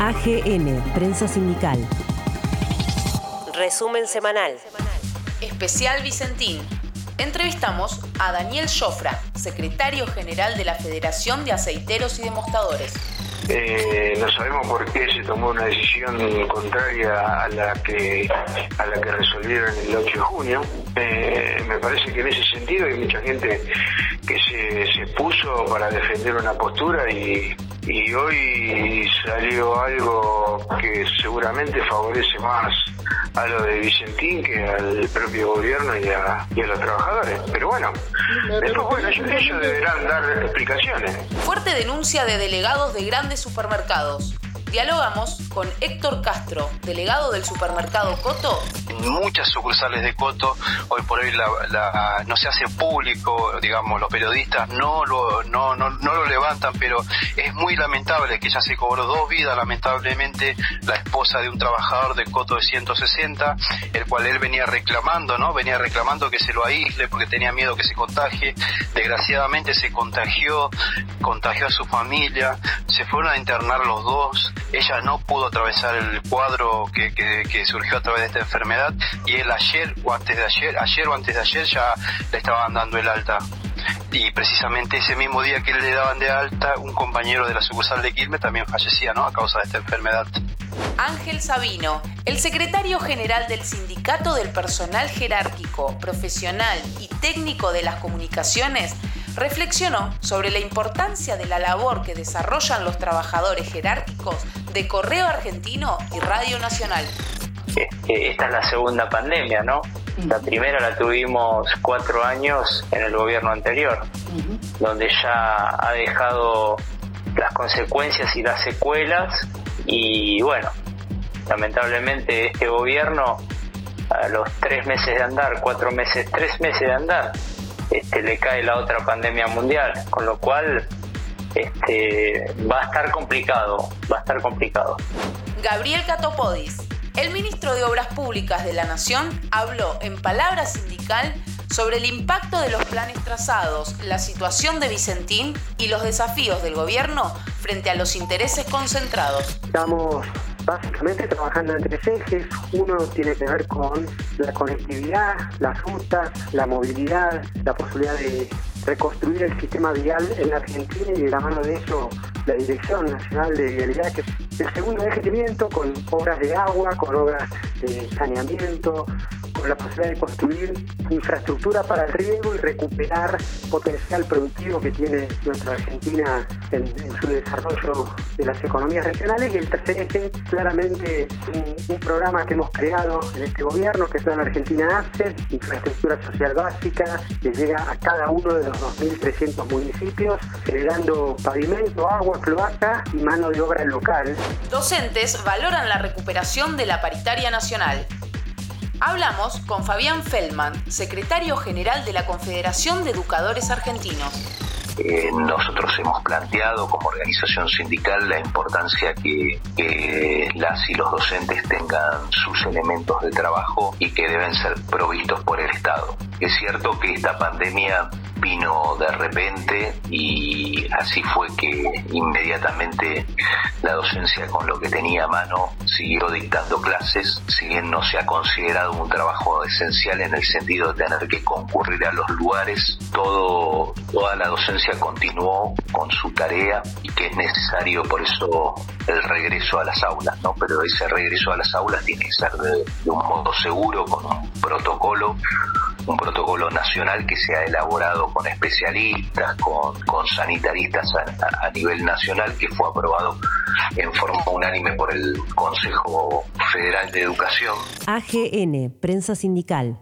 AGN, Prensa Sindical. Resumen semanal. Especial Vicentín. Entrevistamos a Daniel Jofra, secretario general de la Federación de Aceiteros y Demostadores. Eh, no sabemos por qué se tomó una decisión contraria a la que a la que resolvieron el 8 de junio. Eh, me parece que en ese sentido hay mucha gente para defender una postura y, y hoy salió algo que seguramente favorece más a lo de Vicentín que al propio gobierno y a, y a los trabajadores. Pero bueno, después bueno, ellos, ellos deberán dar explicaciones. Fuerte denuncia de delegados de grandes supermercados. Dialogamos con Héctor Castro, delegado del supermercado Coto. Muchas sucursales de Coto, hoy por hoy no se hace público, digamos, los periodistas no lo, no lo levantan, pero es muy lamentable que ya se cobró dos vidas, lamentablemente, la esposa de un trabajador de Coto de 160, el cual él venía reclamando, ¿no? Venía reclamando que se lo aísle porque tenía miedo que se contagie. Desgraciadamente se contagió, contagió a su familia, se fueron a internar los dos, ella no pudo atravesar el cuadro que, que- surgió a través de esta enfermedad y él ayer o antes de ayer, ayer o antes de ayer ya le estaban dando el alta. Y precisamente ese mismo día que le daban de alta, un compañero de la sucursal de Quilmes también fallecía, ¿no? A causa de esta enfermedad. Ángel Sabino, el secretario general del Sindicato del Personal Jerárquico, Profesional y Técnico de las Comunicaciones, reflexionó sobre la importancia de la labor que desarrollan los trabajadores jerárquicos de Correo Argentino y Radio Nacional. Este, esta es la segunda pandemia, ¿no? La primera la tuvimos cuatro años en el gobierno anterior, donde ya ha dejado las consecuencias y las secuelas y bueno, lamentablemente este gobierno a los tres meses de andar, cuatro meses, tres meses de andar, este, le cae la otra pandemia mundial, con lo cual este, va a estar complicado, va a estar complicado. Gabriel Catopodis, el ministro de Obras Públicas de la Nación, habló en palabra sindical sobre el impacto de los planes trazados, la situación de Vicentín y los desafíos del gobierno frente a los intereses concentrados. Estamos básicamente trabajando en tres ejes. Uno tiene que ver con la conectividad, las rutas, la movilidad, la posibilidad de reconstruir el sistema vial en la Argentina y de la mano de eso la Dirección Nacional de Vialidad, que es el segundo eje de viento con obras de agua, con obras de saneamiento, con la posibilidad de construir infraestructura para el riego y recuperar potencial productivo que tiene nuestra Argentina en, su desarrollo de las economías regionales. Y el tercer eje, claramente, un, un programa que hemos creado en este gobierno, que es la Argentina Access, infraestructura social básica, que llega a cada uno de los 2.300 municipios, generando pavimento, agua, cloaca y mano de obra local. Docentes valoran la recuperación de la paritaria nacional. Hablamos con Fabián Feldman, secretario general de la Confederación de Educadores Argentinos. Eh, nosotros hemos planteado como organización sindical la importancia que, que las y los docentes tengan sus elementos de trabajo y que deben ser provistos por el Estado. Es cierto que esta pandemia vino de repente y así fue que inmediatamente la docencia con lo que tenía a mano siguió dictando clases, si bien no se ha considerado un trabajo esencial en el sentido de tener que concurrir a los lugares, todo, toda la docencia continuó con su tarea y que es necesario por eso el regreso a las aulas, ¿no? Pero ese regreso a las aulas tiene que ser de, de un modo seguro, con un protocolo un protocolo nacional que se ha elaborado con especialistas, con, con sanitaristas a, a, nivel nacional, que fue aprobado en forma unánime por el Consejo Federal de Educación. AGN, Prensa Sindical.